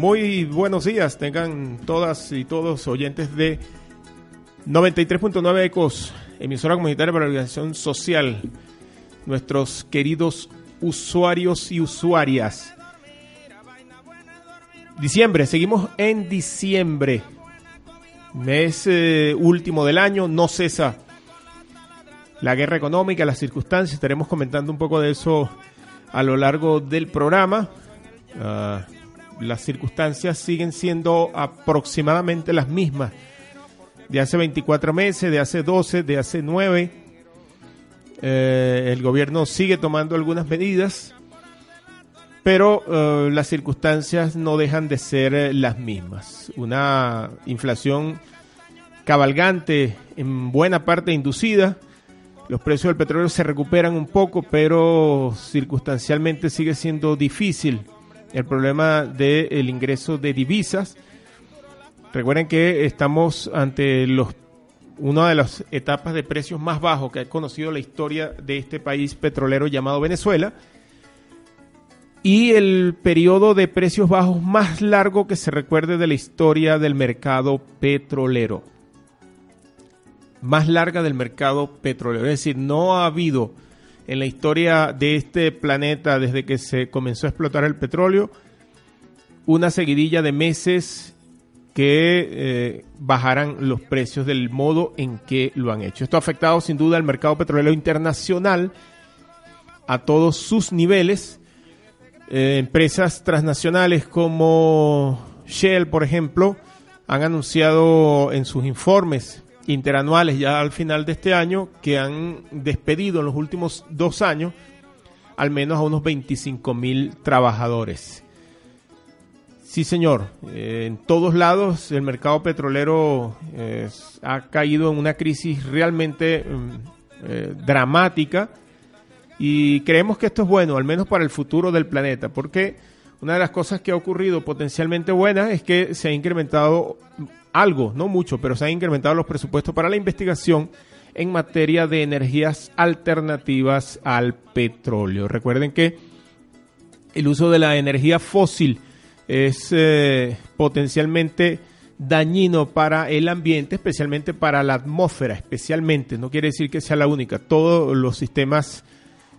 Muy buenos días, tengan todas y todos oyentes de 93.9 Ecos, emisora comunitaria para la organización social, nuestros queridos usuarios y usuarias. Diciembre, seguimos en diciembre, mes eh, último del año, no cesa la guerra económica, las circunstancias, estaremos comentando un poco de eso a lo largo del programa. Ah, las circunstancias siguen siendo aproximadamente las mismas de hace 24 meses, de hace 12, de hace 9. Eh, el gobierno sigue tomando algunas medidas, pero eh, las circunstancias no dejan de ser eh, las mismas. Una inflación cabalgante, en buena parte inducida. Los precios del petróleo se recuperan un poco, pero circunstancialmente sigue siendo difícil el problema del ingreso de divisas. Recuerden que estamos ante los una de las etapas de precios más bajos que ha conocido la historia de este país petrolero llamado Venezuela y el periodo de precios bajos más largo que se recuerde de la historia del mercado petrolero. Más larga del mercado petrolero. Es decir, no ha habido en la historia de este planeta desde que se comenzó a explotar el petróleo, una seguidilla de meses que eh, bajaran los precios del modo en que lo han hecho. Esto ha afectado sin duda al mercado petrolero internacional a todos sus niveles. Eh, empresas transnacionales como Shell, por ejemplo, han anunciado en sus informes interanuales ya al final de este año que han despedido en los últimos dos años al menos a unos 25 mil trabajadores. Sí, señor. Eh, en todos lados el mercado petrolero eh, ha caído en una crisis realmente mm, eh, dramática y creemos que esto es bueno, al menos para el futuro del planeta, porque una de las cosas que ha ocurrido potencialmente buena es que se ha incrementado algo, no mucho, pero se han incrementado los presupuestos para la investigación en materia de energías alternativas al petróleo. Recuerden que el uso de la energía fósil es eh, potencialmente dañino para el ambiente, especialmente para la atmósfera, especialmente, no quiere decir que sea la única, todos los sistemas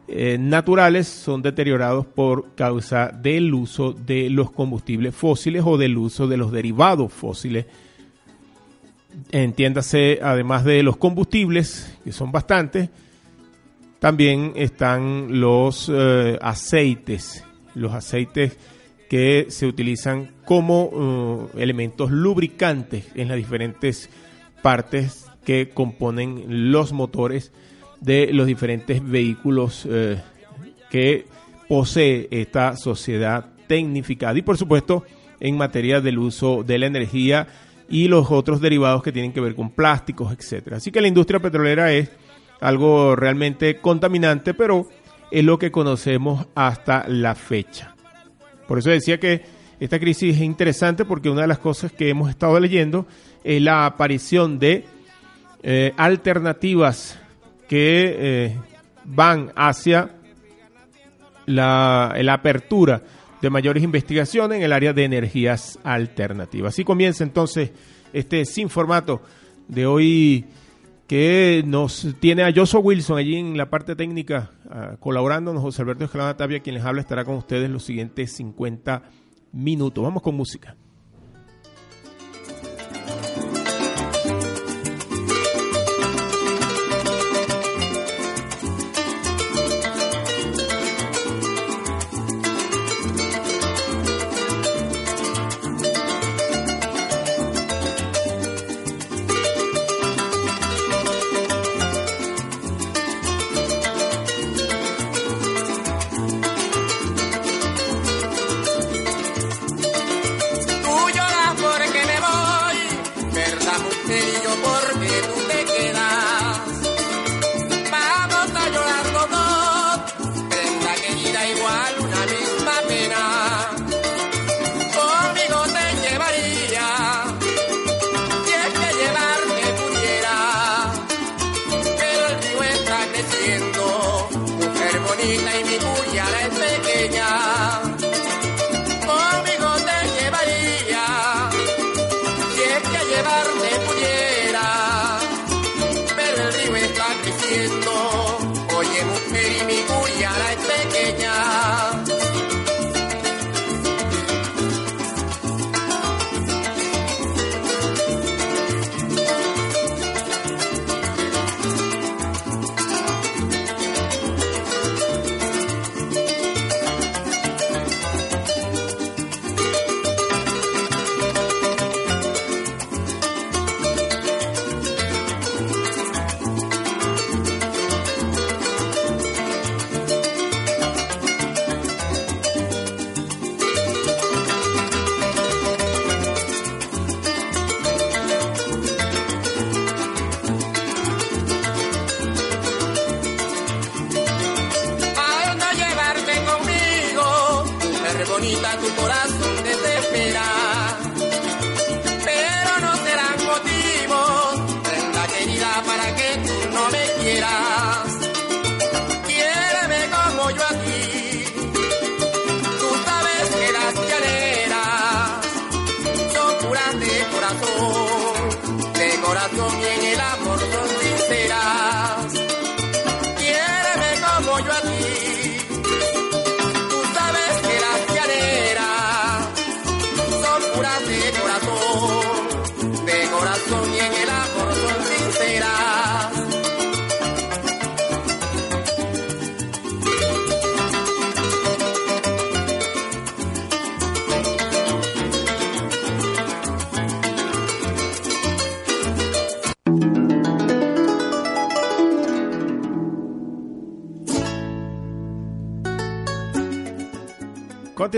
eh, naturales son deteriorados por causa del uso de los combustibles fósiles o del uso de los derivados fósiles. Entiéndase, además de los combustibles, que son bastantes, también están los eh, aceites, los aceites que se utilizan como eh, elementos lubricantes en las diferentes partes que componen los motores de los diferentes vehículos eh, que posee esta sociedad tecnificada. Y por supuesto, en materia del uso de la energía y los otros derivados que tienen que ver con plásticos, etcétera. Así que la industria petrolera es algo realmente contaminante, pero es lo que conocemos hasta la fecha. Por eso decía que esta crisis es interesante porque una de las cosas que hemos estado leyendo es la aparición de eh, alternativas que eh, van hacia la, la apertura de mayores investigaciones en el área de energías alternativas. Así comienza entonces este sin formato de hoy que nos tiene a Joshua Wilson allí en la parte técnica uh, colaborándonos. José Alberto Escalada Tapia, quien les habla, estará con ustedes los siguientes 50 minutos. Vamos con música.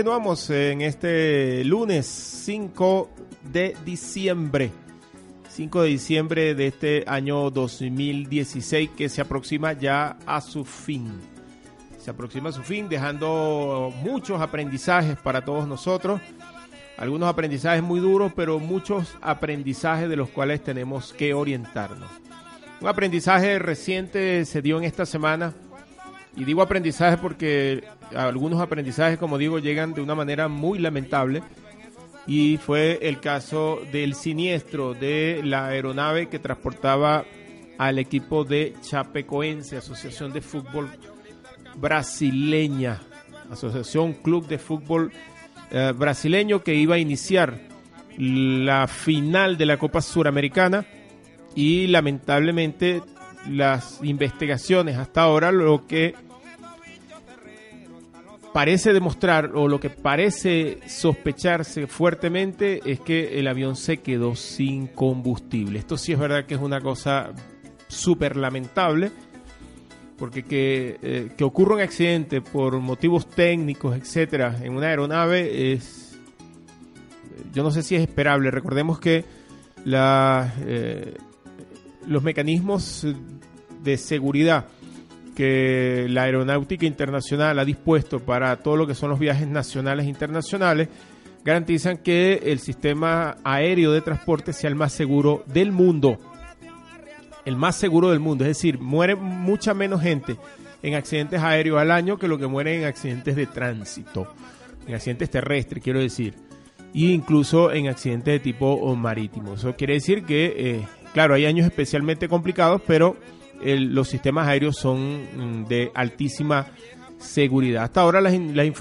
Continuamos en este lunes 5 de diciembre. 5 de diciembre de este año 2016 que se aproxima ya a su fin. Se aproxima a su fin dejando muchos aprendizajes para todos nosotros. Algunos aprendizajes muy duros, pero muchos aprendizajes de los cuales tenemos que orientarnos. Un aprendizaje reciente se dio en esta semana y digo aprendizaje porque algunos aprendizajes, como digo, llegan de una manera muy lamentable. Y fue el caso del siniestro de la aeronave que transportaba al equipo de Chapecoense, Asociación de Fútbol Brasileña, Asociación Club de Fútbol eh, Brasileño que iba a iniciar la final de la Copa Suramericana y lamentablemente las investigaciones hasta ahora lo que parece demostrar o lo que parece sospecharse fuertemente es que el avión se quedó sin combustible. Esto sí es verdad que es una cosa súper lamentable porque que, eh, que, ocurra un accidente por motivos técnicos, etcétera, en una aeronave es yo no sé si es esperable. Recordemos que la, eh, los mecanismos de seguridad que la aeronáutica internacional ha dispuesto para todo lo que son los viajes nacionales e internacionales garantizan que el sistema aéreo de transporte sea el más seguro del mundo. El más seguro del mundo, es decir, muere mucha menos gente en accidentes aéreos al año que lo que muere en accidentes de tránsito, en accidentes terrestres, quiero decir, e incluso en accidentes de tipo marítimo. Eso quiere decir que, eh, claro, hay años especialmente complicados, pero los sistemas aéreos son mm, de altísima seguridad. Hasta ahora las,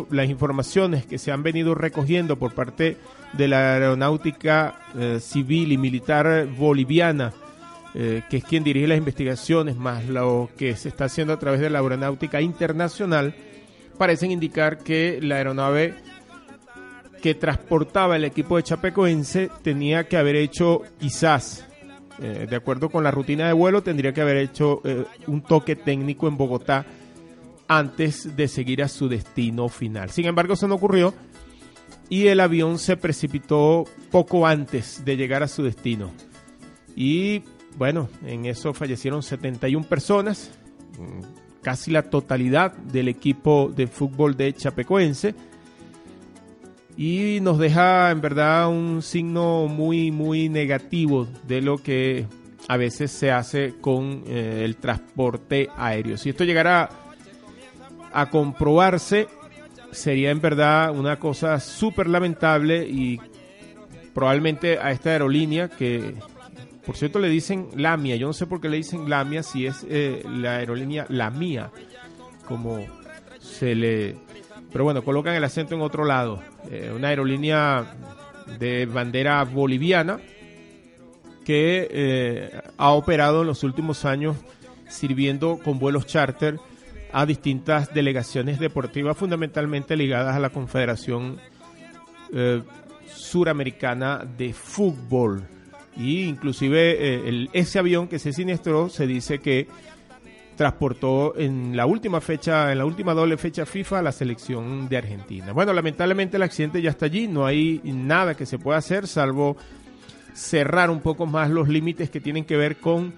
las, informaciones que se han venido recogiendo por parte de la aeronáutica eh, civil y militar boliviana, eh, que es quien dirige las investigaciones, más lo que se está haciendo a través de la aeronáutica internacional, parecen indicar que la aeronave que transportaba el equipo de Chapecoense tenía que haber hecho quizás eh, de acuerdo con la rutina de vuelo, tendría que haber hecho eh, un toque técnico en Bogotá antes de seguir a su destino final. Sin embargo, eso no ocurrió y el avión se precipitó poco antes de llegar a su destino. Y bueno, en eso fallecieron 71 personas, mm, casi la totalidad del equipo de fútbol de Chapecoense y nos deja en verdad un signo muy muy negativo de lo que a veces se hace con eh, el transporte aéreo. Si esto llegara a comprobarse, sería en verdad una cosa súper lamentable y probablemente a esta aerolínea que, por cierto, le dicen Lamia. Yo no sé por qué le dicen Lamia si es eh, la aerolínea La Mía, como se le pero bueno, colocan el acento en otro lado. Eh, una aerolínea de bandera boliviana que eh, ha operado en los últimos años sirviendo con vuelos charter a distintas delegaciones deportivas fundamentalmente ligadas a la Confederación eh, Suramericana de Fútbol. Y inclusive ese avión que se siniestró se dice que transportó en la última fecha, en la última doble fecha FIFA a la selección de Argentina. Bueno, lamentablemente el accidente ya está allí, no hay nada que se pueda hacer salvo cerrar un poco más los límites que tienen que ver con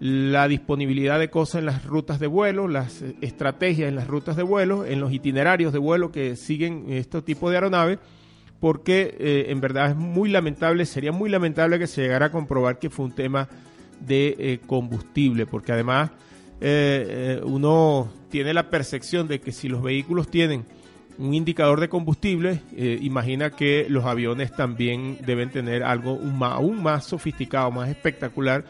la disponibilidad de cosas en las rutas de vuelo, las estrategias en las rutas de vuelo, en los itinerarios de vuelo que siguen este tipo de aeronaves, porque eh, en verdad es muy lamentable, sería muy lamentable que se llegara a comprobar que fue un tema de eh, combustible, porque además eh, eh, uno tiene la percepción de que si los vehículos tienen un indicador de combustible, eh, imagina que los aviones también deben tener algo aún más sofisticado, más espectacular,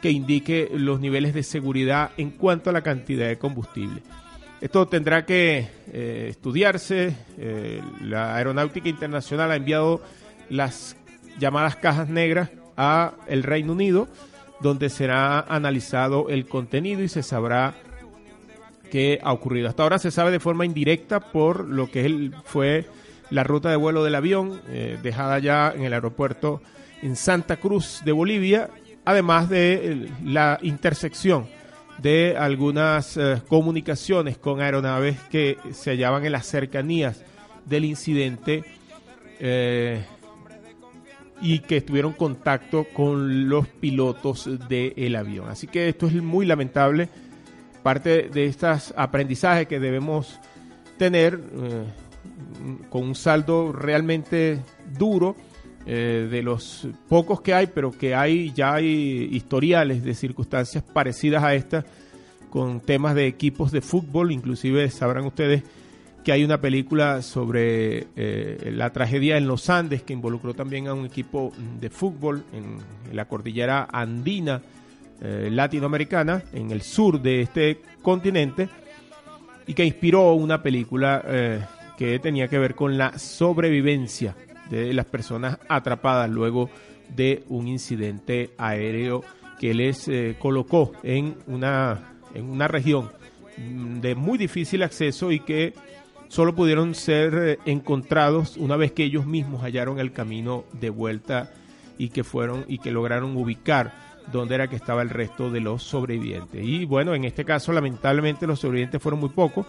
que indique los niveles de seguridad en cuanto a la cantidad de combustible. Esto tendrá que estudiarse. la Aeronáutica Internacional ha enviado las llamadas cajas negras a el Reino Unido donde será analizado el contenido y se sabrá qué ha ocurrido. Hasta ahora se sabe de forma indirecta por lo que fue la ruta de vuelo del avión, eh, dejada ya en el aeropuerto en Santa Cruz de Bolivia, además de eh, la intersección de algunas eh, comunicaciones con aeronaves que se hallaban en las cercanías del incidente y que estuvieron en contacto con los pilotos del avión. Así que esto es muy lamentable. Parte de estos aprendizajes que debemos tener eh, con un saldo realmente duro eh, de los pocos que hay, pero que hay ya hay historiales de circunstancias parecidas a estas con temas de equipos de fútbol, inclusive sabrán ustedes que hay una película sobre eh, la tragedia en los Andes que involucró también a un equipo de fútbol en, la cordillera andina eh, latinoamericana, en el sur de este continente, y que inspiró una película eh, que tenía que ver con la sobrevivencia de las personas atrapadas luego de un incidente aéreo que les colocó en una, en una región de muy difícil acceso y que solo pudieron ser eh, encontrados una vez que ellos mismos hallaron el camino de vuelta y que fueron y que lograron ubicar dónde era que estaba el resto de los sobrevivientes. Y bueno, en este caso lamentablemente los sobrevivientes fueron muy pocos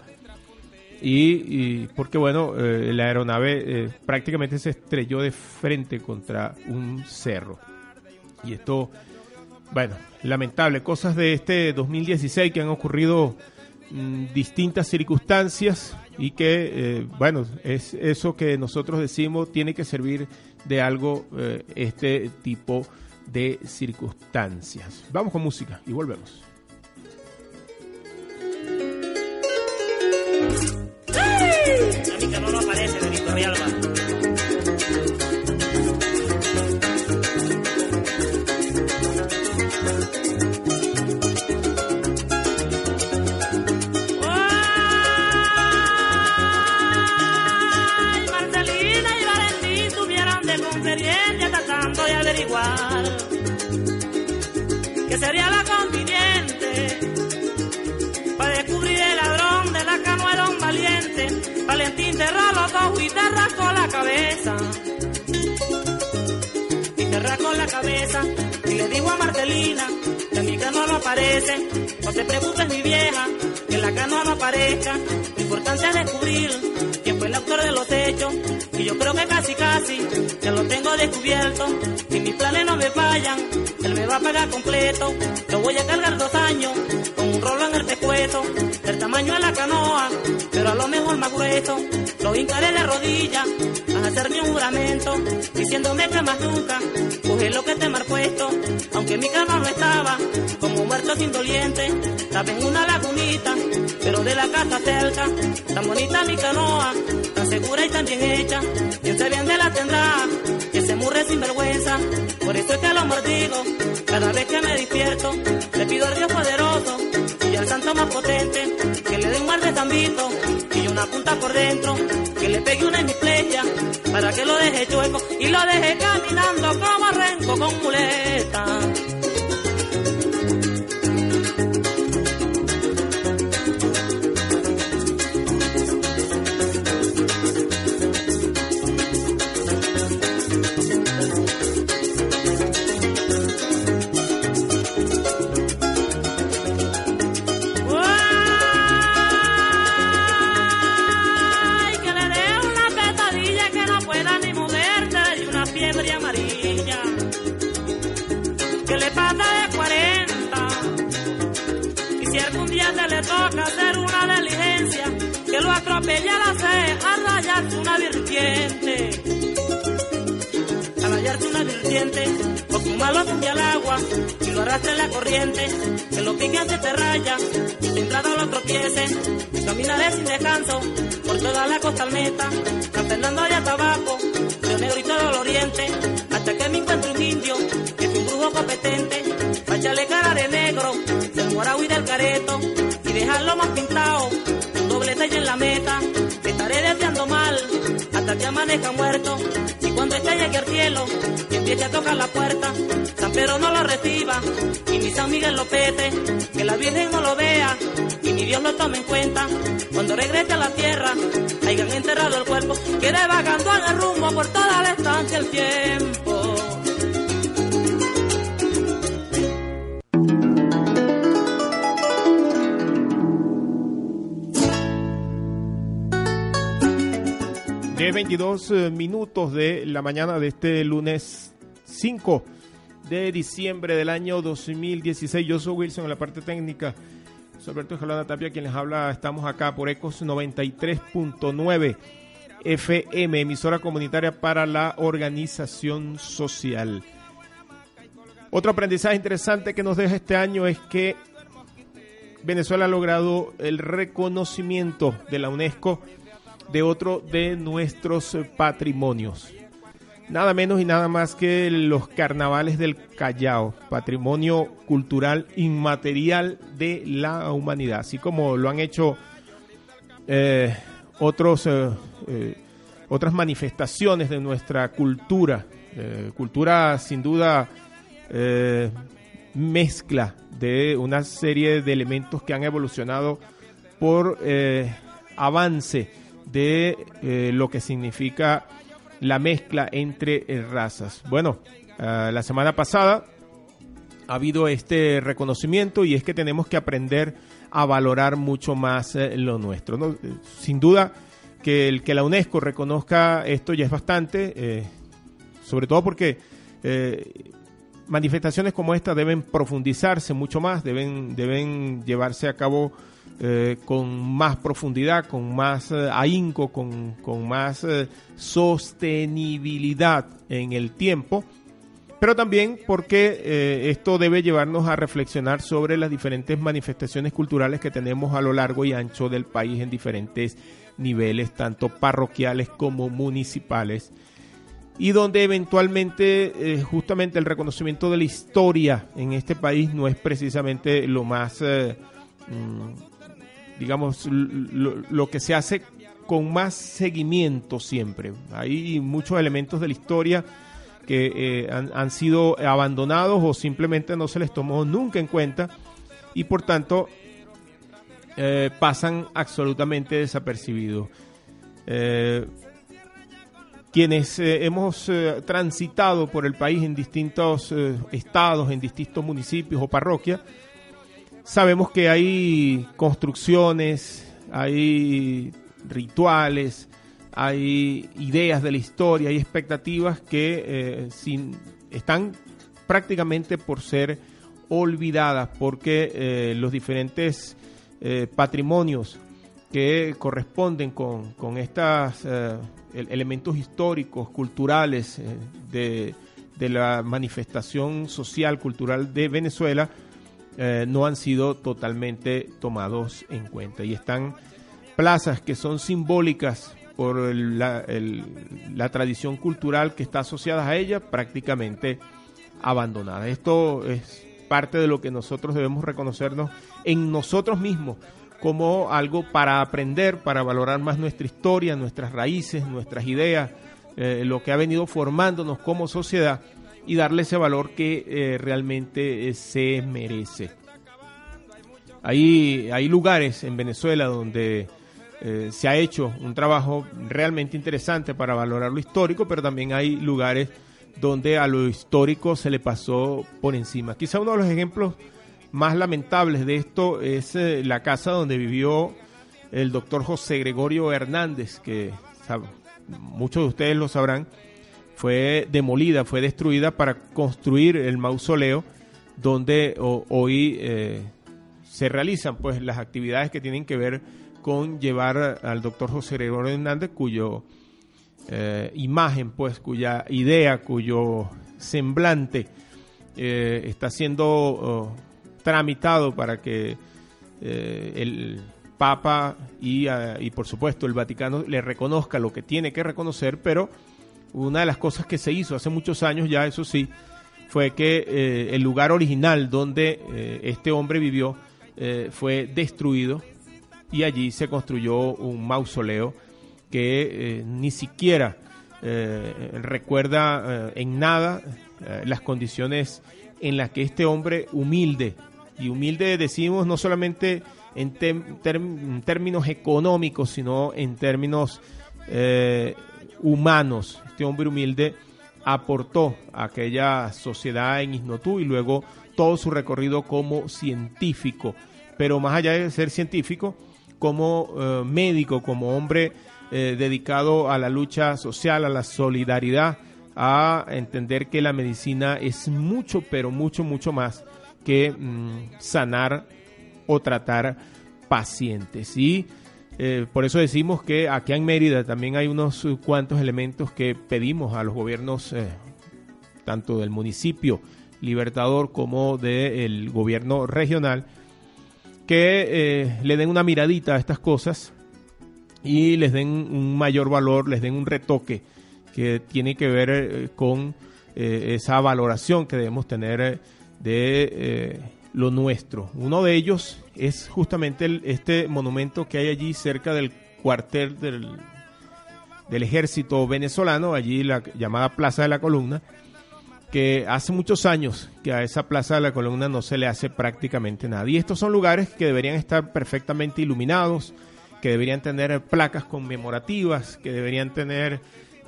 y, porque bueno, eh, la aeronave eh, prácticamente se estrelló de frente contra un cerro. Y esto, bueno, lamentable, cosas de este 2016 que han ocurrido mm, distintas circunstancias y que, eh, bueno, es eso que nosotros decimos tiene que servir de algo eh, este tipo de circunstancias. Vamos con música y volvemos. Que no lo aparece, Benito Villalba. Valentín cerró los ojos y te rascó la cabeza. Y te rascó la cabeza y le digo a Marcelina que mi canoa no aparece. No te preocupes mi vieja, que la canoa no aparezca. Lo importante es descubrir de los hechos. Y yo creo que casi casi ya lo tengo descubierto. Si mis planes no me fallan, él me va a pagar completo. Lo voy a cargar dos años con un rolo en el pescuezo. Del tamaño de la canoa, pero a lo mejor más grueso. Lo hincaré de rodillas a hacerme un juramento. Diciéndome que más nunca coge lo que te mar puesto. Aunque mi canoa no estaba como muerto sin doliente. Estaba en una lagunita, de la casa cerca. Tan bonita mi canoa, tan segura y tan bien hecha. Quien se bien de la tendrá, que se murre sin vergüenza. Por eso es que lo mordigo, cada vez que me despierto. Le pido al Dios poderoso y al santo más potente, que le dé un mar de tambito y una punta por dentro. Que le pegue una en mi flecha, para que lo deje chueco y lo deje caminando como renco con muleta. O su malo tumbe al agua y lo arrastre en la corriente. Que lo pique antes te raya, y entrada lo tropiece. Caminaré sin descanso por toda la costa almeta, San Fernando y hasta abajo, Río Negro y todo el oriente, hasta que me encuentre un indio que es un brujo competente, para echarle cara de negro, del morado y del careto, y dejarlo más pintado, un doble en la meta, estaré deseando mal, hasta que amanezca muerto, esté llegue al cielo, y empiece a tocar la puerta, San Pedro no lo reciba, y ni San Miguel lo pete, que la Virgen no lo vea, y ni Dios lo tome en cuenta, cuando regrese a la tierra, hayan enterrado el cuerpo, quede vagando en el rumbo por toda la estancia el tiempo. 22 eh, minutos de la mañana de este lunes 5 de diciembre del año 2016. Yo soy Wilson en la parte técnica. Soy Alberto Escalona Tapia quien les habla. Estamos acá por Ecos 93.9 FM, emisora comunitaria para la organización social. Otro aprendizaje interesante que nos deja este año es que Venezuela ha logrado el reconocimiento de la UNESCO de otro de nuestros patrimonios. Nada menos y nada más que los carnavales del Callao, patrimonio cultural inmaterial de la humanidad, así como lo han hecho eh, otros, eh, eh, otras manifestaciones de nuestra cultura, cultura sin duda mezcla de una serie de elementos que han evolucionado por avance de eh, lo que significa la mezcla entre eh, razas. Bueno, ah, la semana pasada ha habido este reconocimiento y es que tenemos que aprender a valorar mucho más eh, lo nuestro. Sin duda que el que la UNESCO reconozca esto ya es bastante, sobre todo porque manifestaciones como esta deben profundizarse mucho más, deben, deben llevarse a cabo eh, con más profundidad, con más eh, ahínco, con, con más eh, sostenibilidad en el tiempo, pero también porque esto debe llevarnos a reflexionar sobre las diferentes manifestaciones culturales que tenemos a lo largo y ancho del país en diferentes niveles, tanto parroquiales como municipales y donde eventualmente justamente el reconocimiento de la historia en este país no es precisamente lo más, eh, mm, digamos, lo, lo, que se hace con más seguimiento siempre. Hay muchos elementos de la historia que eh, han, sido abandonados o simplemente no se les tomó nunca en cuenta y por tanto pasan absolutamente desapercibidos quienes eh, hemos eh, transitado por el país en distintos eh, estados, en distintos municipios o parroquias, sabemos que hay construcciones, hay rituales, hay ideas de la historia, hay expectativas que sin, están prácticamente por ser olvidadas porque los diferentes patrimonios que corresponden con, con estas elementos históricos, culturales eh, de, de, la manifestación social, cultural de Venezuela, eh, no han sido totalmente tomados en cuenta. Y están plazas que son simbólicas por la, tradición cultural que está asociada a ella, prácticamente abandonadas. Esto es parte de lo que nosotros debemos reconocernos en nosotros mismos como algo para aprender, para valorar más nuestra historia, nuestras raíces, nuestras ideas, eh, lo que ha venido formándonos como sociedad y darle ese valor que eh, realmente eh, se merece. Hay, hay lugares en Venezuela donde eh, se ha hecho un trabajo realmente interesante para valorar lo histórico, pero también hay lugares donde a lo histórico se le pasó por encima. Quizá uno de los ejemplos más lamentables de esto es la casa donde vivió el doctor José Gregorio Hernández, que muchos de ustedes lo sabrán, fue demolida, fue destruida para construir el mausoleo donde hoy eh, se realizan pues las actividades que tienen que ver con llevar al doctor José Gregorio Hernández, cuyo eh, imagen, pues, cuya idea, cuyo semblante eh, está siendo tramitado para que el Papa y, uh, y, por supuesto el Vaticano le reconozca lo que tiene que reconocer, pero una de las cosas que se hizo hace muchos años ya, eso sí, fue que eh, el lugar original donde eh, este hombre vivió eh, fue destruido y allí se construyó un mausoleo que ni siquiera recuerda en nada las condiciones en las que este hombre humilde y humilde decimos no solamente en, en términos económicos, sino en términos humanos. Este hombre humilde aportó a aquella sociedad en Isnotú y luego todo su recorrido como científico. Pero más allá de ser científico, como eh, médico, como hombre eh, dedicado a la lucha social, a la solidaridad, a entender que la medicina es mucho, pero mucho, mucho más que mmm, sanar o tratar pacientes. Y eh, por eso decimos que aquí en Mérida también hay unos cuantos elementos que pedimos a los gobiernos, eh, tanto del municipio Libertador como del gobierno regional, que eh, le den una miradita a estas cosas y les den un mayor valor, les den un retoque que tiene que ver con esa valoración que debemos tener de lo nuestro. Uno de ellos es justamente este monumento que hay allí cerca del cuartel del, del ejército venezolano, allí la llamada Plaza de la Columna, que hace muchos años que a esa Plaza de la Columna no se le hace prácticamente nada. Y estos son lugares que deberían estar perfectamente iluminados, que deberían tener placas conmemorativas, que deberían tener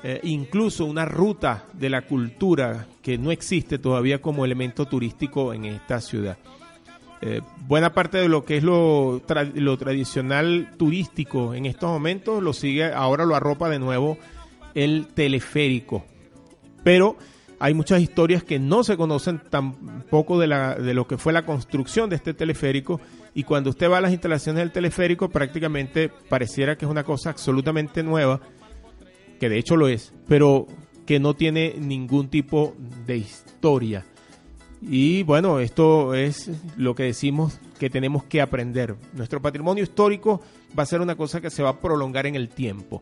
eh, incluso una ruta de la cultura que no existe todavía como elemento turístico en esta ciudad. Eh, buena parte de lo que es lo, tra lo, tradicional turístico en estos momentos lo sigue, ahora lo arropa de nuevo el teleférico. Pero hay muchas historias que no se conocen tampoco de, la, de lo que fue la construcción de este teleférico y cuando usted va a las instalaciones del teleférico prácticamente pareciera que es una cosa absolutamente nueva, que de hecho lo es, pero que no tiene ningún tipo de historia. Y bueno, esto es lo que decimos que tenemos que aprender. Nuestro patrimonio histórico va a ser una cosa que se va a prolongar en el tiempo.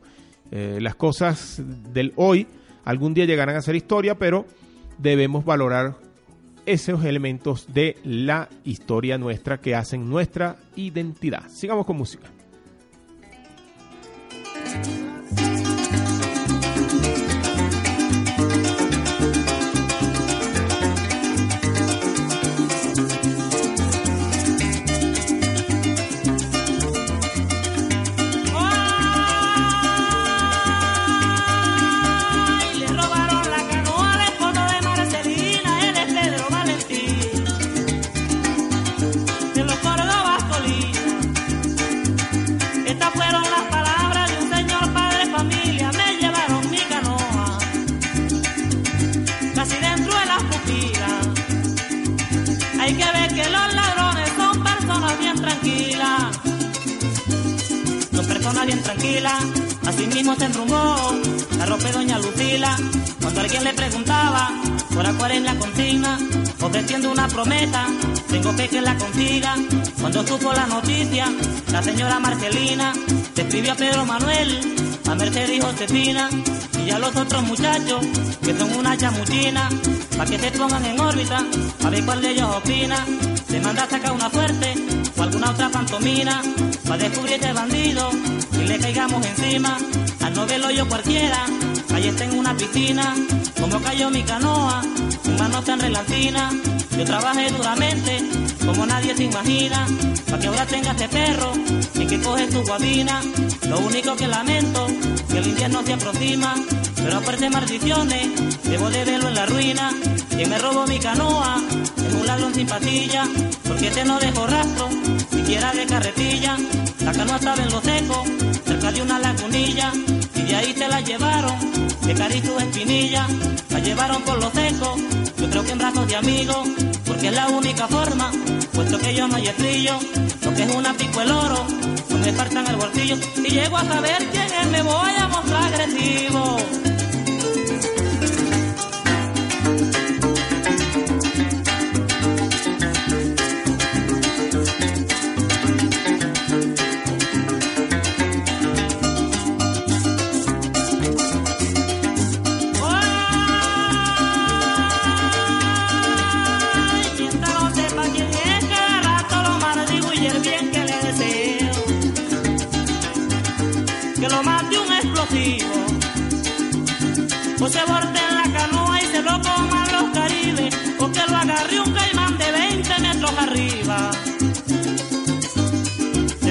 Eh, las cosas del hoy algún día llegarán a ser historia, pero debemos valorar esos elementos de la historia nuestra que hacen nuestra identidad. Sigamos con música. Mismo se enrumbó la ropa de doña Lucila. Cuando alguien le preguntaba por cuál es la consigna, ofreciendo una promesa, tengo fe que la consiga. Cuando supo la noticia, la señora Marcelina le escribió a Pedro Manuel, a Mercedes y Josefina, y a los otros muchachos, que son una chamuchina, para que se pongan en órbita, a ver cuál de ellos opina. Le manda a sacar una fuerte o alguna otra pantomina, para descubrir este bandido y le caigamos encima. Al no verlo yo cualquiera, ahí está en una piscina, como cayó mi canoa, mi mano tan relatina. Yo trabajé duramente, como nadie se imagina, para que ahora tenga este perro y que coge su guabina. Lo único que lamento, que el invierno se aproxima, pero aparte maldiciones, debo de verlo en la ruina. Quien me robó mi canoa, es un ladrón sin patilla, porque este no dejó rastro, siquiera de carretilla. La canoa estaba en lo seco, cerca de una lagunilla, y de ahí se la llevaron, de Carizu Espinilla, la llevaron por lo seco, yo creo que en brazos de amigos, porque es la única forma, puesto que yo no hay estrillo, lo que es una pico el oro, no me faltan el bolsillo, y llego a saber quién es, me voy a mostrar agresivo.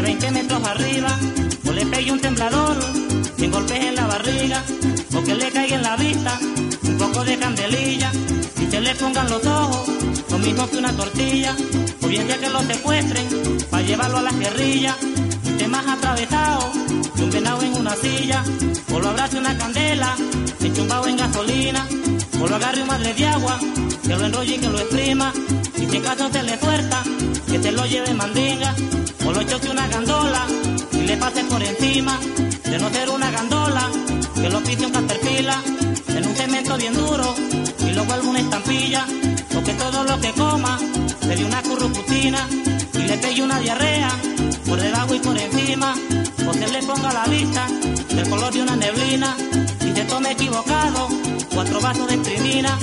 20 metros arriba, o le pegue un temblador, sin golpes en la barriga, o que le caiga en la vista un poco de candelilla, y se le pongan los ojos, lo mismo que una tortilla, o bien ya que lo secuestren, para llevarlo a las guerrillas, más atravesado, que un venado en una silla, o lo abrace una candela, enchumbado en gasolina, o lo agarre un madre de agua, que lo enrolle y que lo exprima, y si en caso se le fuerza, que se lo lleve mandinga, o lo choque una gandola y le pase por encima, de no ser una gandola, que lo pise un caterpillar, en un cemento bien duro, y lo vuelva una estampilla, o que todo lo que coma, le dé una curruputina, y le pegue una diarrea, por debajo y por encima, se le ponga la vista, del color de una neblina, y se tome equivocado, cuatro vasos de primina,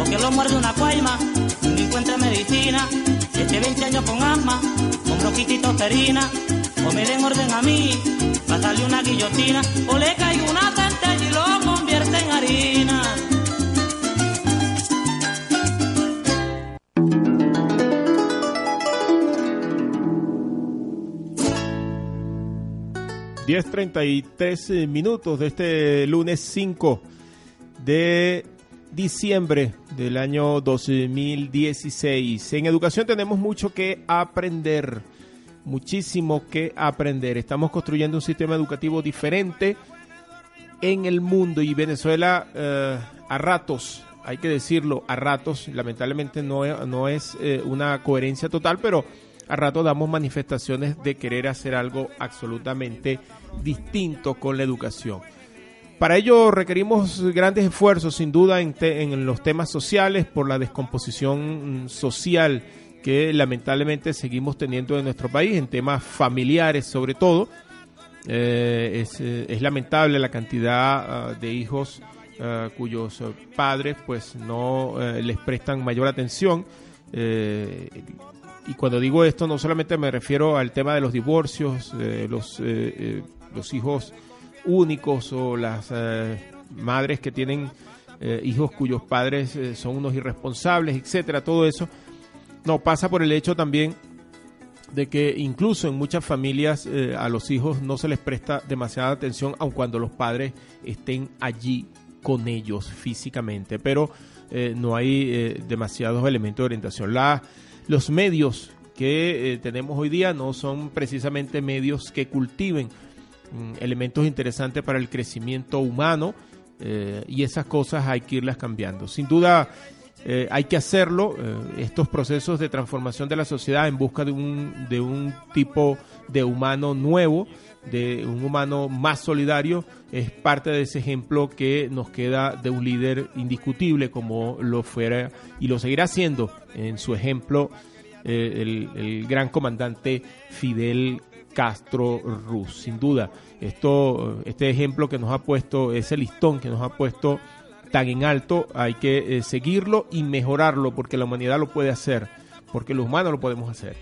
o que lo muerde una cuaima, no encuentre medicina, que esté 20 años con asma, con bronquitis y tosferina, o me den orden a mí, para darle una guillotina, o le caiga una centella y lo convierte en harina. Diez treinta y tres eh, minutos de este lunes 5 de diciembre del año 2016. En educación tenemos mucho que aprender, muchísimo que aprender. Estamos construyendo un sistema educativo diferente en el mundo y Venezuela eh, a ratos hay que decirlo, a ratos, lamentablemente no, no es eh, una coherencia total, pero a ratos damos manifestaciones de querer hacer algo absolutamente distinto con la educación. Para ello requerimos grandes esfuerzos, sin duda, en, los temas sociales, por la descomposición social que lamentablemente seguimos teniendo en nuestro país, en temas familiares sobre todo. Eh, es, eh, es, lamentable la cantidad uh, de hijos uh, cuyos padres pues no les prestan mayor atención. Y cuando digo esto no solamente me refiero al tema de los divorcios, los, los hijos únicos o las madres que tienen hijos cuyos padres son unos irresponsables, etcétera, todo eso. No, pasa por el hecho también de que incluso en muchas familias eh, a los hijos no se les presta demasiada atención, aun cuando los padres estén allí con ellos físicamente, pero eh, no hay eh, demasiados elementos de orientación. La, los medios que tenemos hoy día no son precisamente medios que cultiven mm, elementos interesantes para el crecimiento humano y esas cosas hay que irlas cambiando. Sin duda, eh, hay que hacerlo, eh, estos procesos de transformación de la sociedad en busca de un, de un tipo de humano nuevo, de un humano más solidario, es parte de ese ejemplo que nos queda de un líder indiscutible como lo fuera y lo seguirá siendo en su ejemplo eh, el, el, gran comandante Fidel Castro Ruz. Sin duda, esto, este ejemplo que nos ha puesto, ese listón que nos ha puesto tan en alto, hay que eh, seguirlo y mejorarlo porque la humanidad lo puede hacer, porque los humanos lo podemos hacer.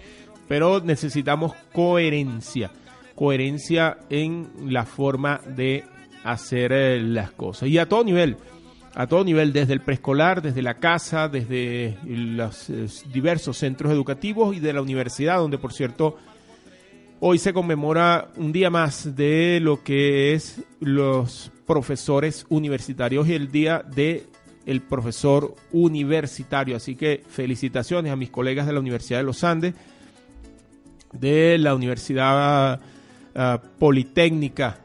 Pero necesitamos coherencia, coherencia en la forma de hacer eh, las cosas. Y a todo nivel, a todo nivel, desde el preescolar, desde la casa, desde los eh, diversos centros educativos y de la universidad, donde por cierto hoy se conmemora un día más de lo que es los profesores universitarios y el día de el profesor universitario. Así que felicitaciones a mis colegas de la Universidad de los Andes, de la Universidad uh, Politécnica,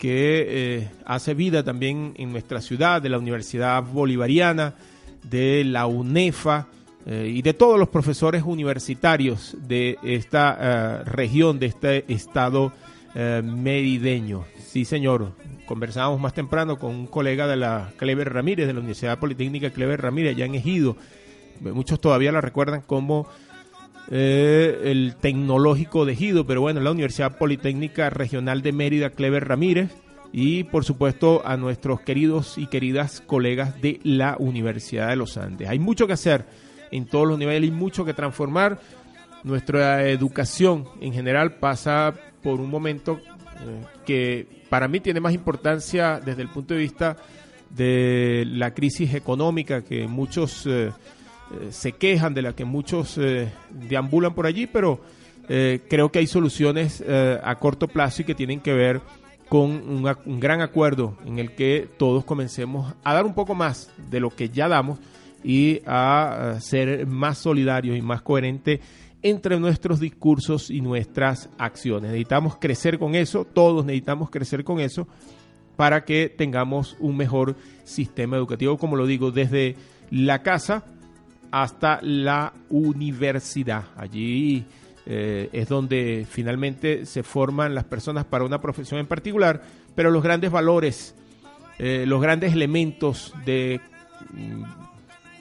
que eh, hace vida también en nuestra ciudad, de la Universidad Bolivariana, de la UNEFA eh, y de todos los profesores universitarios de esta uh, región, de este estado uh, merideño. Sí, señor, conversábamos más temprano con un colega de la Clever Ramírez, de la Universidad Politécnica Clever Ramírez, allá en Ejido. Muchos todavía la recuerdan como eh, el tecnológico de pero bueno, la Universidad Politécnica Regional de Mérida Clever Ramírez y por supuesto a nuestros queridos y queridas colegas de la Universidad de los Andes. Hay mucho que hacer en todos los niveles y mucho que transformar. Nuestra educación en general pasa por un momento eh, que para mí tiene más importancia desde el punto de vista de la crisis económica que muchos eh, se quejan, de la que muchos eh, deambulan por allí, pero eh, creo que hay soluciones eh, a corto plazo y que tienen que ver con un, un, gran acuerdo en el que todos comencemos a dar un poco más de lo que ya damos y a, a ser más solidarios y más coherentes entre nuestros discursos y nuestras acciones. Necesitamos crecer con eso, todos necesitamos crecer con eso para que tengamos un mejor sistema educativo, como lo digo, desde la casa hasta la universidad. Allí eh, es donde finalmente se forman las personas para una profesión en particular, pero los grandes valores, eh, los grandes elementos de mm,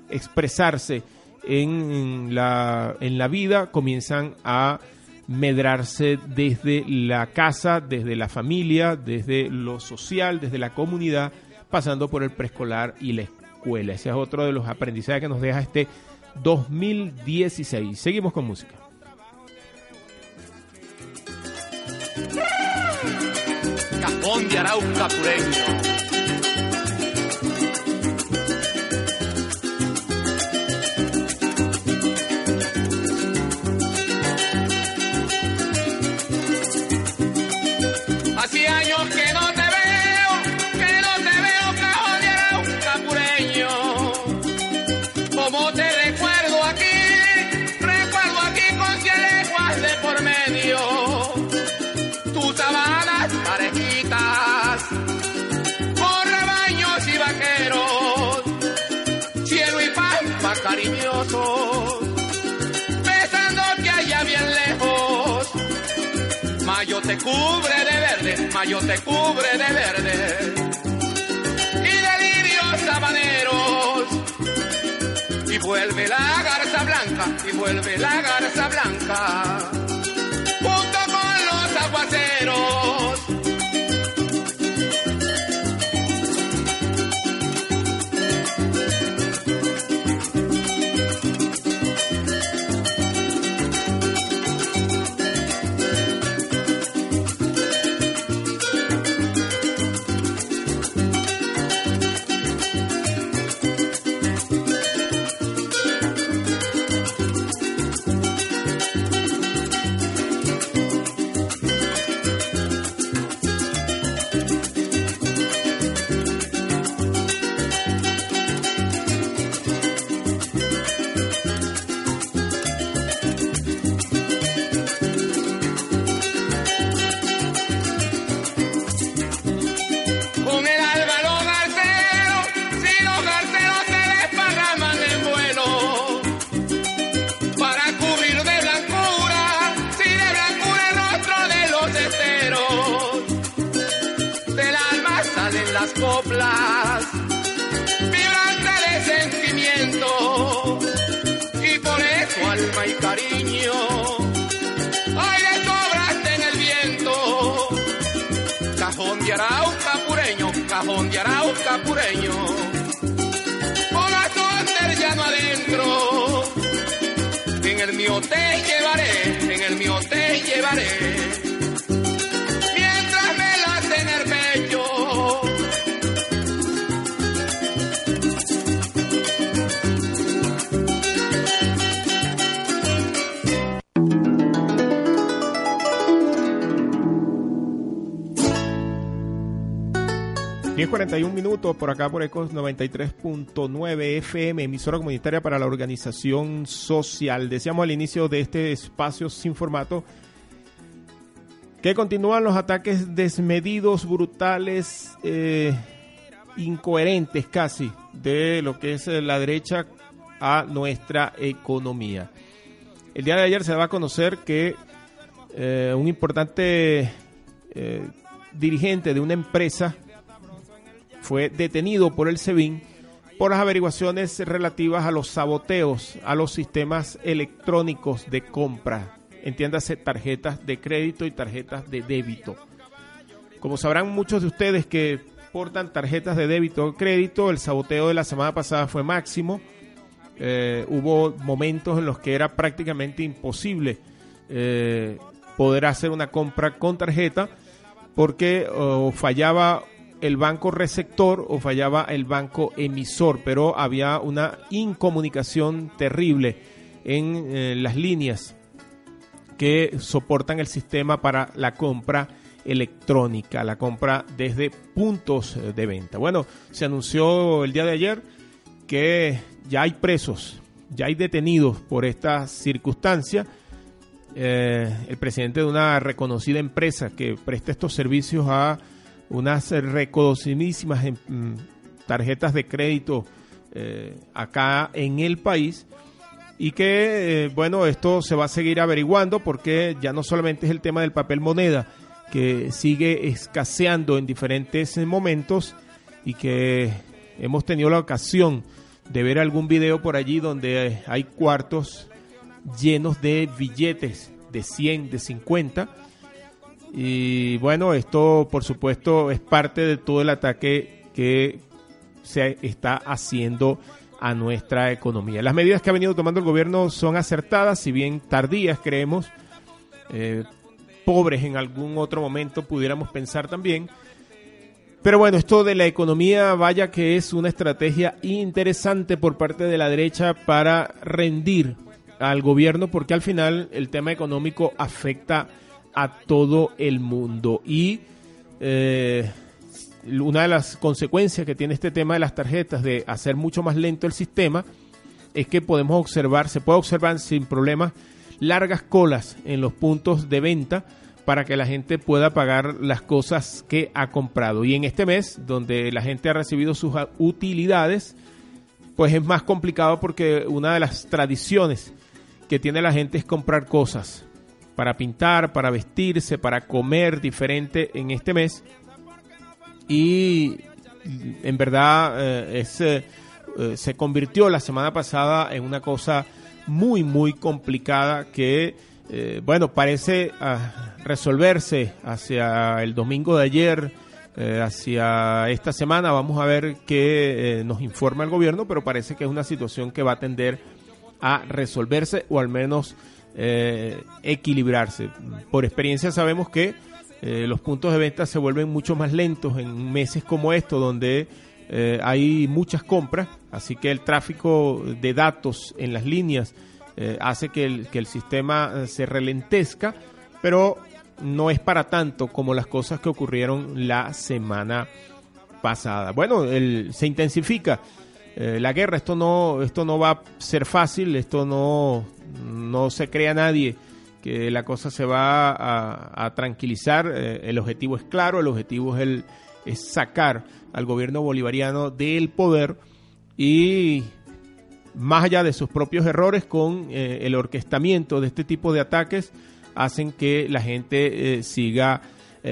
expresarse, en la, en la vida comienzan a medrarse desde la casa, desde la familia, desde lo social, desde la comunidad, pasando por el preescolar y la escuela. Ese es otro de los aprendizajes que nos deja este 2016. Seguimos con música. De Arauca Pureño. Cubre de verde, mayo te cubre de verde. Y de lirios sabaneros. Y vuelve la garza blanca, y vuelve la garza blanca. Junto con los aguaceros. Por acá por Ecos 93.9 FM, emisora comunitaria para la organización social. Decíamos al inicio de este espacio sin formato que continúan los ataques desmedidos, brutales, eh, incoherentes casi de lo que es la derecha a nuestra economía. El día de ayer se va a conocer que eh, un importante eh, dirigente de una empresa fue detenido por el SEBIN por las averiguaciones relativas a los saboteos a los sistemas electrónicos de compra, entiéndase tarjetas de crédito y tarjetas de débito. Como sabrán muchos de ustedes que portan tarjetas de débito o crédito, el saboteo de la semana pasada fue máximo. Eh, hubo momentos en los que era prácticamente imposible eh, poder hacer una compra con tarjeta porque fallaba el banco receptor o fallaba el banco emisor, pero había una incomunicación terrible en eh, las líneas que soportan el sistema para la compra electrónica, la compra desde puntos de venta. Bueno, se anunció el día de ayer que ya hay presos, ya hay detenidos por esta circunstancia. Eh, el presidente de una reconocida empresa que presta estos servicios a unas reconocidísimas em, tarjetas de crédito eh, acá en el país y que, eh, bueno, esto se va a seguir averiguando porque ya no solamente es el tema del papel moneda, que sigue escaseando en diferentes momentos y que hemos tenido la ocasión de ver algún video por allí donde hay cuartos llenos de billetes de 100, de 50. Y bueno, esto por supuesto es parte de todo el ataque que se está haciendo a nuestra economía. Las medidas que ha venido tomando el gobierno son acertadas, si bien tardías creemos, eh, pobres en algún otro momento pudiéramos pensar también. Pero bueno, esto de la economía, vaya que es una estrategia interesante por parte de la derecha para rendir al gobierno, porque al final el tema económico afecta a todo el mundo. Y eh, una de las consecuencias que tiene este tema de las tarjetas de hacer mucho más lento el sistema es que podemos observar, se puede observar sin problemas largas colas en los puntos de venta para que la gente pueda pagar las cosas que ha comprado. Y en este mes, donde la gente ha recibido sus utilidades, pues es más complicado porque una de las tradiciones que tiene la gente es comprar cosas para pintar, para vestirse, para comer diferente en este mes. Y en verdad eh, es, eh, eh, se convirtió la semana pasada en una cosa muy, muy complicada que, bueno, parece ah, resolverse hacia el domingo de ayer, hacia esta semana. Vamos a ver qué nos informa el gobierno, pero parece que es una situación que va a tender a resolverse o al menos eh, equilibrarse. Por experiencia sabemos que eh, los puntos de venta se vuelven mucho más lentos en meses como estos, donde eh, hay muchas compras, así que el tráfico de datos en las líneas hace que el, que el sistema se relentezca, pero no es para tanto como las cosas que ocurrieron la semana pasada. Bueno, el- se intensifica la guerra, esto no, esto no va a ser fácil, esto no, no se crea nadie que la cosa se va a, tranquilizar, eh, el objetivo es claro, el objetivo es, el, sacar al gobierno bolivariano del poder y más allá de sus propios errores con eh, el orquestamiento de este tipo de ataques, hacen que la gente eh, siga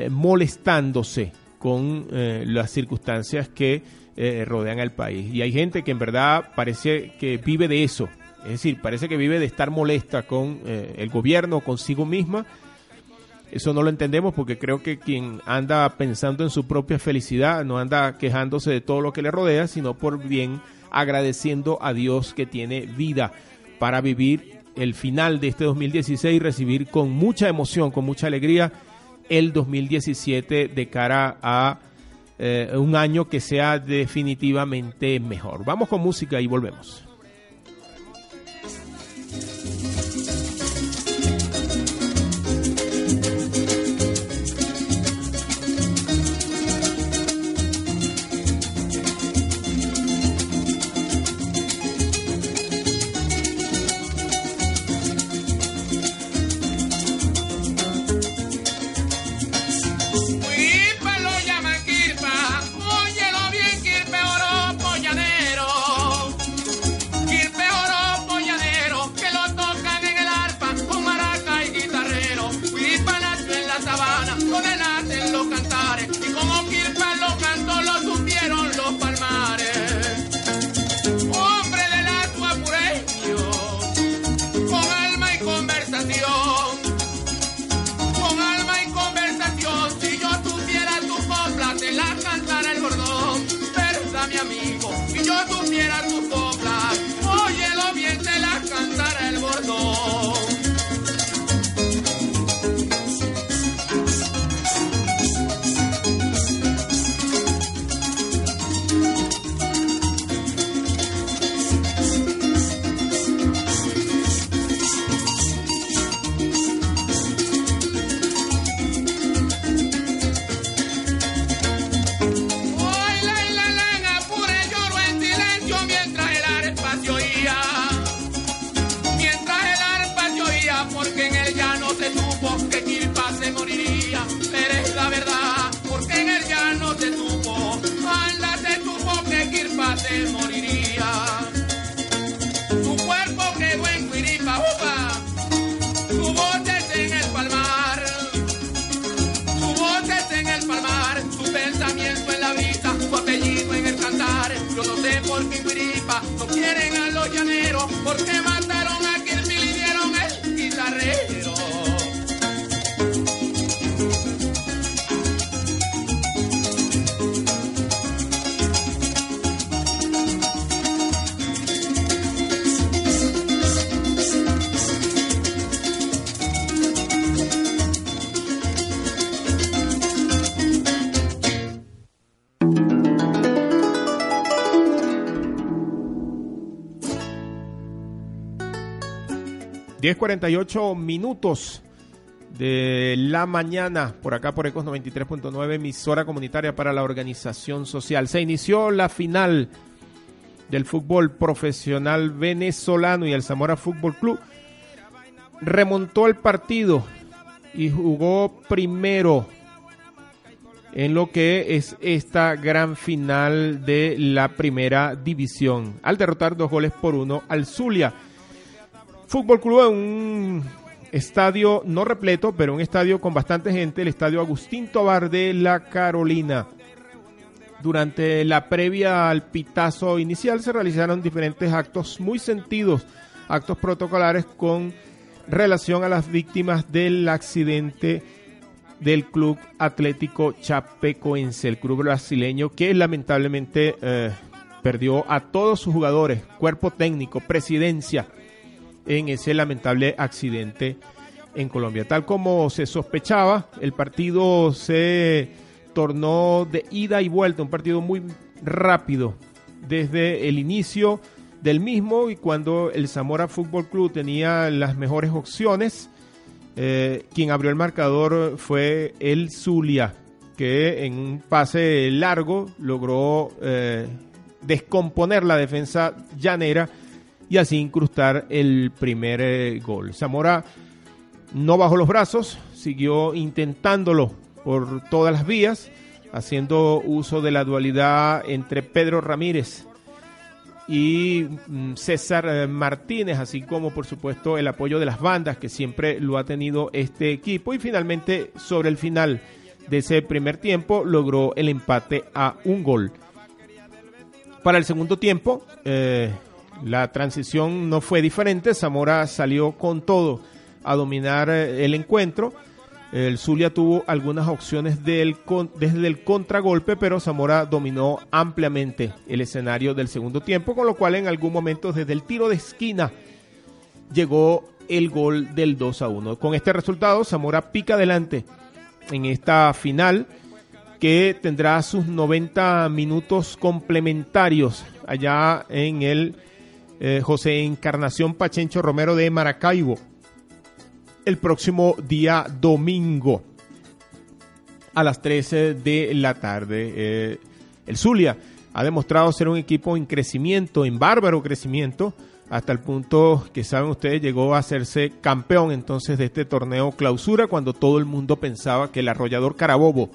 molestándose con las circunstancias que rodean al país. Y hay gente que en verdad parece que vive de eso, es decir, parece que vive de estar molesta con eh, el gobierno, consigo misma. Eso no lo entendemos porque creo que quien anda pensando en su propia felicidad no anda quejándose de todo lo que le rodea, sino por bien agradeciendo a Dios que tiene vida para vivir el final de este 2016 y recibir con mucha emoción, con mucha alegría el 2017 de cara a eh, un año que sea definitivamente mejor. Vamos con música y volvemos. 10.48 minutos de la mañana por acá por Ecos 93.9, emisora comunitaria para la organización social. Se inició la final del fútbol profesional venezolano y el Zamora Fútbol Club remontó el partido y jugó primero en lo que es esta gran final de la primera división al derrotar dos goles por uno al Zulia. Fútbol Club un estadio no repleto, pero un estadio con bastante gente, el estadio Agustín Tobar de La Carolina. Durante la previa al pitazo inicial se realizaron diferentes actos muy sentidos, actos protocolares con relación a las víctimas del accidente del Club Atlético Chapecoense, el club brasileño que lamentablemente eh, perdió a todos sus jugadores, cuerpo técnico, presidencia, en ese lamentable accidente en Colombia. Tal como se sospechaba, el partido se tornó de ida y vuelta, un partido muy rápido desde el inicio del mismo y cuando el Zamora Fútbol Club tenía las mejores opciones, eh, quien abrió el marcador fue el Zulia, que en un pase largo logró eh, descomponer la defensa llanera y así incrustar el primer eh, gol. Zamora no bajó los brazos, siguió intentándolo por todas las vías, haciendo uso de la dualidad entre Pedro Ramírez y mm, César eh, Martínez, así como por supuesto el apoyo de las bandas que siempre lo ha tenido este equipo y finalmente sobre el final de ese primer tiempo logró el empate a un gol. Para el segundo tiempo, eh, la transición no fue diferente. Zamora salió con todo a dominar eh, el encuentro. El Zulia tuvo algunas opciones desde el contragolpe, pero Zamora dominó ampliamente el escenario del segundo tiempo, con lo cual en algún momento desde el tiro de esquina llegó el gol del 2 a 1. Con este resultado, Zamora pica adelante en esta final que tendrá sus 90 minutos complementarios allá en el eh, José Encarnación Pachencho Romero de Maracaibo el próximo día domingo a las 13 de la tarde. Eh, el Zulia ha demostrado ser un equipo en crecimiento, en bárbaro crecimiento, hasta el punto que saben ustedes llegó a hacerse campeón entonces de este torneo clausura cuando todo el mundo pensaba que el arrollador Carabobo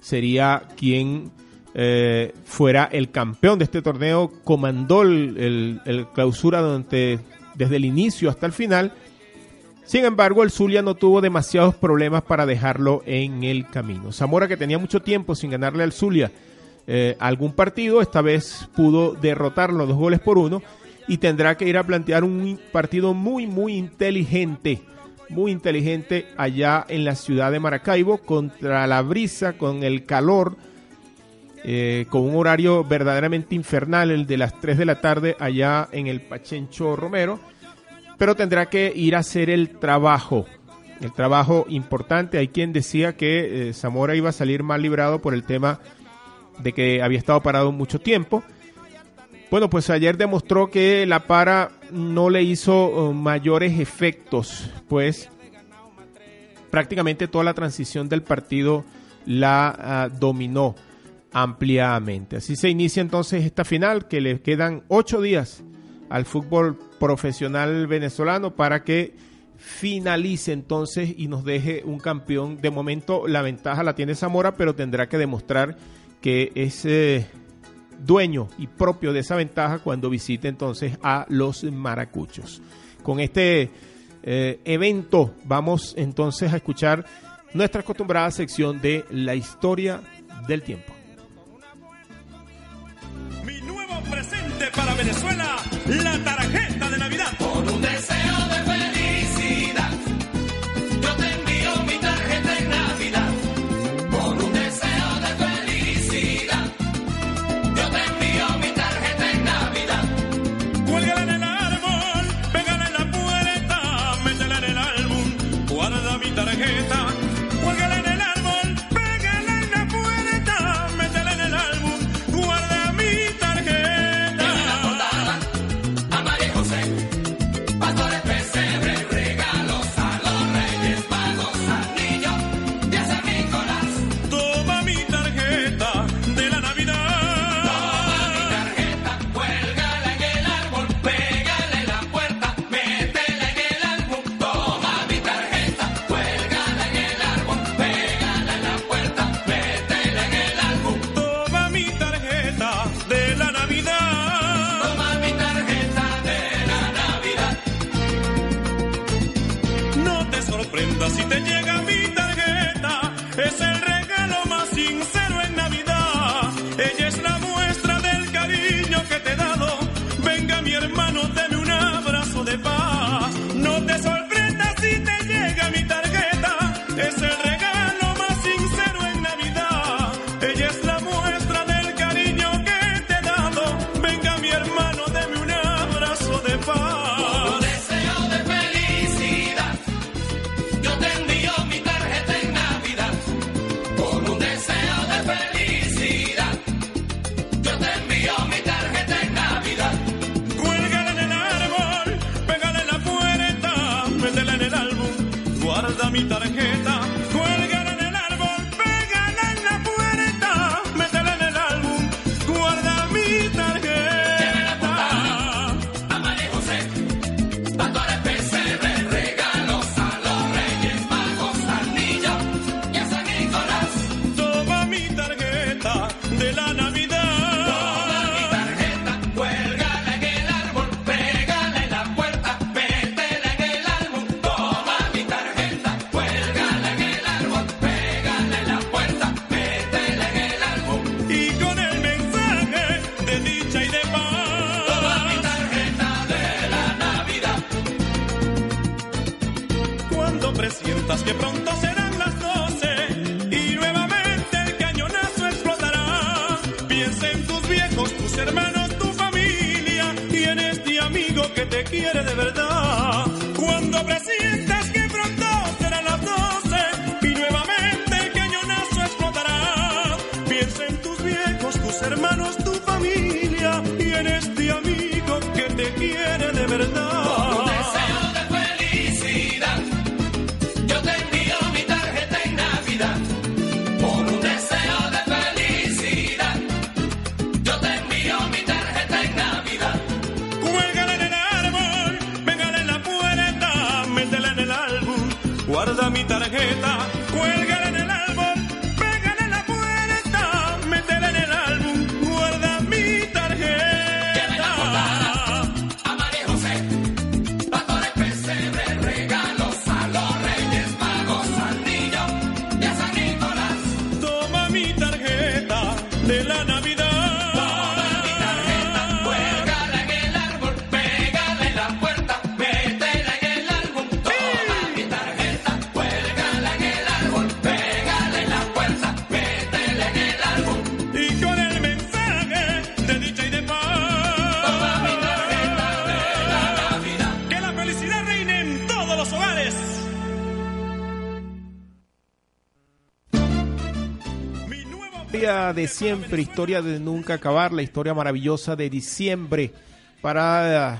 sería quien eh, fuera el campeón de este torneo, comandó el, clausura durante, desde el inicio hasta el final. Sin embargo, el Zulia no tuvo demasiados problemas para dejarlo en el camino. Zamora, que tenía mucho tiempo sin ganarle al Zulia eh, algún partido, esta vez pudo derrotarlo dos goles por uno y tendrá que ir a plantear un partido muy, muy inteligente muy inteligente allá en la ciudad de Maracaibo contra la brisa, con el calor, eh, con un horario verdaderamente infernal, el de las 3 de la tarde allá en el Pachencho Romero, pero tendrá que ir a hacer el trabajo, el trabajo importante. Hay quien decía que eh, Zamora iba a salir mal librado por el tema de que había estado parado mucho tiempo. Bueno, pues ayer demostró que la para no le hizo uh, mayores efectos, pues prácticamente toda la transición del partido la uh, dominó ampliamente. Así se inicia entonces esta final, que le quedan ocho días al fútbol profesional venezolano para que finalice entonces y nos deje un campeón. De momento la ventaja la tiene Zamora, pero tendrá que demostrar que es eh, dueño y propio de esa ventaja cuando visite entonces a los maracuchos. Con este eh, evento vamos entonces a escuchar nuestra acostumbrada sección de la historia del tiempo. Venezuela, la tarjeta de Navidad. Con un deseo De siempre, historia de nunca acabar, la historia maravillosa de diciembre para eh,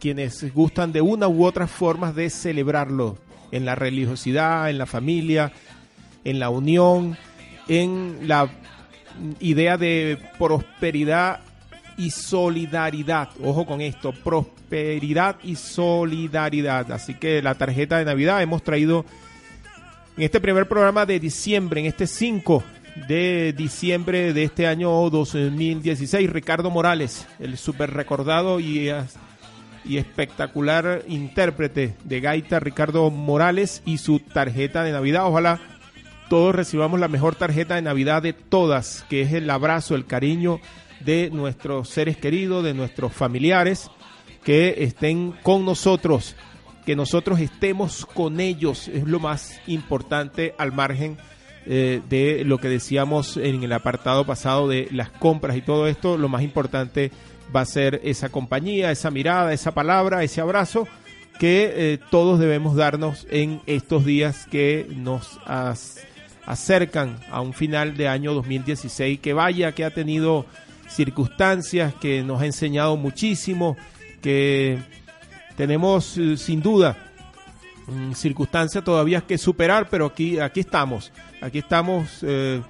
quienes gustan de una u otra formas de celebrarlo en la religiosidad, en la familia, en la unión, en la idea de prosperidad y solidaridad. Ojo con esto, prosperidad y solidaridad. Así que la tarjeta de Navidad hemos traído en este primer programa de diciembre, en este 5 de diciembre de este año 2016, Ricardo Morales, el súper recordado y, y espectacular intérprete de gaita, Ricardo Morales, y su tarjeta de Navidad. Ojalá todos recibamos la mejor tarjeta de Navidad de todas, que es el abrazo, el cariño de nuestros seres queridos, de nuestros familiares, que estén con nosotros, que nosotros estemos con ellos, es lo más importante al margen eh, de lo que decíamos en el apartado pasado de las compras y todo esto, lo más importante va a ser esa compañía, esa mirada, esa palabra, ese abrazo que eh, todos debemos darnos en estos días que nos acercan a un final de año 2016 que vaya, que ha tenido circunstancias, que nos ha enseñado muchísimo, que tenemos eh, sin duda mm, circunstancias todavía que superar, pero aquí, aquí estamos, aquí estamos eh,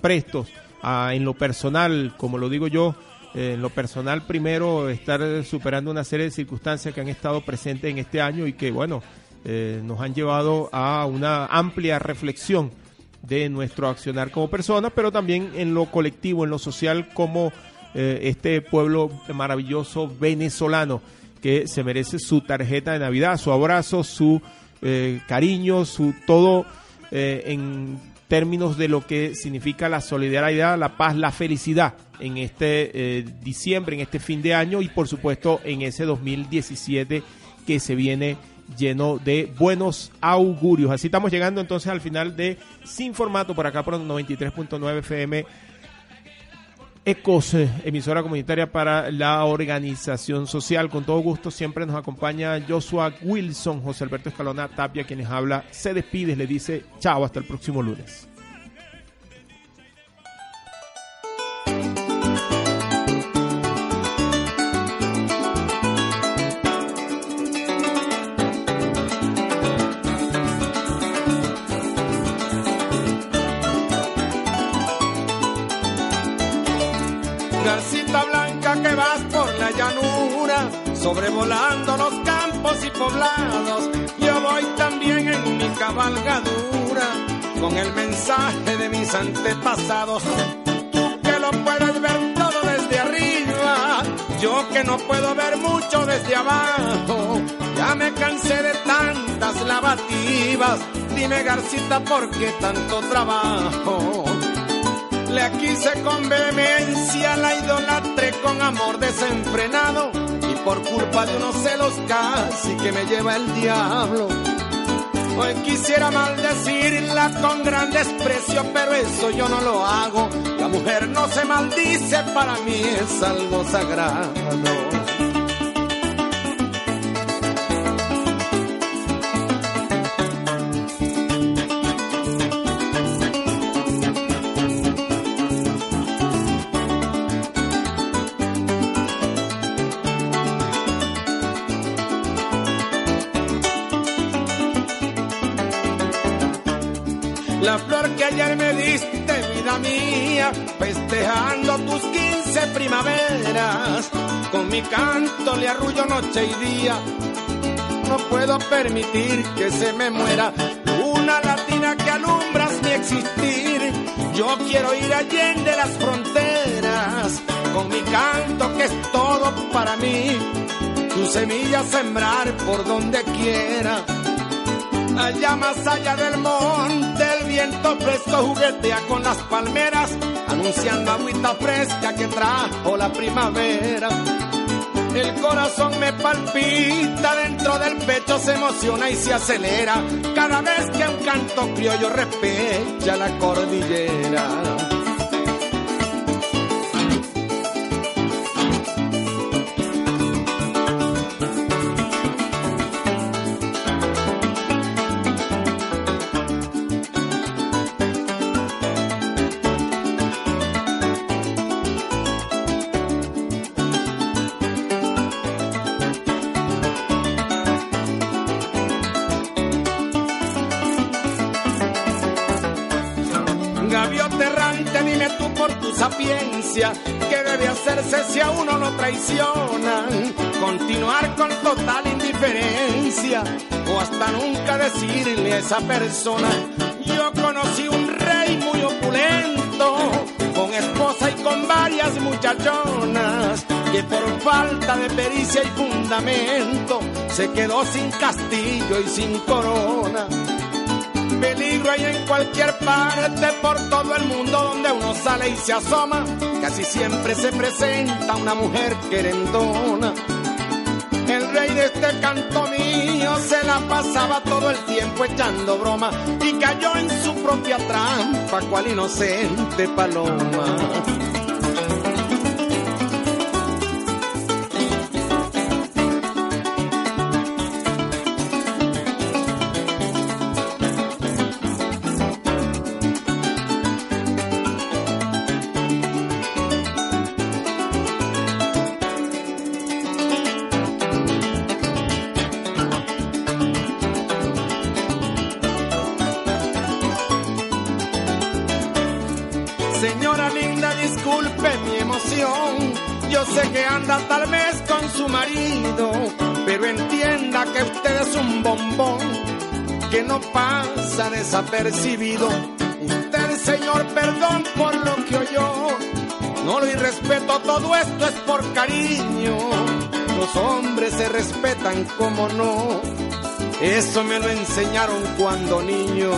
prestos a, en lo personal, como lo digo yo, eh, en lo personal primero estar superando una serie de circunstancias que han estado presentes en este año y que bueno, eh, nos han llevado a una amplia reflexión de nuestro accionar como personas, pero también en lo colectivo, en lo social, como este pueblo maravilloso venezolano que se merece su tarjeta de Navidad, su abrazo, su eh, cariño, su todo en términos de lo que significa la solidaridad, la paz, la felicidad en este eh, diciembre, en este fin de año y por supuesto en ese 2017 que se viene lleno de buenos augurios. Así estamos llegando entonces al final de Sin Formato por acá por 93.9 FM Ecos, eh, emisora comunitaria para la organización social. Con todo gusto siempre nos acompaña Joshua Wilson, José Alberto Escalona Tapia, quienes habla, se despide, le dice chao, hasta el próximo lunes. Sobrevolando los campos y poblados. Yo voy también en mi cabalgadura, con el mensaje de mis antepasados. Tú que lo puedes ver todo desde arriba, yo que no puedo ver mucho desde abajo. Ya me cansé de tantas lavativas, dime Garcita, ¿por qué tanto trabajo? Le quise con vehemencia, la idolatré con amor desenfrenado por culpa de unos celos casi que me lleva el diablo. Hoy quisiera maldecirla con gran desprecio, pero eso yo no lo hago. La mujer no se maldice, para mí es algo sagrado. Festejando tus quince primaveras. Con mi canto le arrullo noche y día. No puedo permitir que se me muera una latina que alumbras mi existir. Yo quiero ir allende las fronteras. Con mi canto que es todo para mí. Tu semilla sembrar por donde quiera. Allá más allá del monte, el viento fresco juguetea con las palmeras, anunciando agüita fresca que trajo la primavera. El corazón me palpita, dentro del pecho se emociona y se acelera, cada vez que un canto criollo respecha la cordillera. Lo traicionan? Continuar con total indiferencia o hasta nunca decirle a esa persona, yo conocí un rey muy opulento, con esposa y con varias muchachonas, que por falta de pericia y fundamento se quedó sin castillo y sin corona peligro hay en cualquier parte, por todo el mundo donde uno sale y se asoma. Casi siempre se presenta una mujer querendona. El rey de este canto mío se la pasaba todo el tiempo echando broma y cayó en su propia trampa, cual inocente paloma. Desapercibido. Usted, señor, perdón por lo que oyó. No lo irrespeto, todo esto es por cariño. Los hombres se respetan como no. Eso me lo enseñaron cuando niño.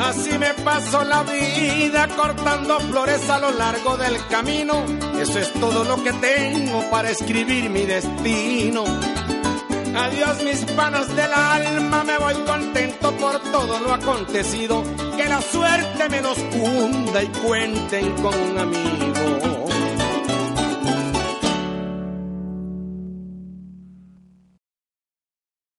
Así me paso la vida cortando flores a lo largo del camino. Eso es todo lo que tengo para escribir mi destino. Adiós mis panas del alma, me voy contento por todo lo acontecido. Que la suerte me los cunda y cuenten con un amigo.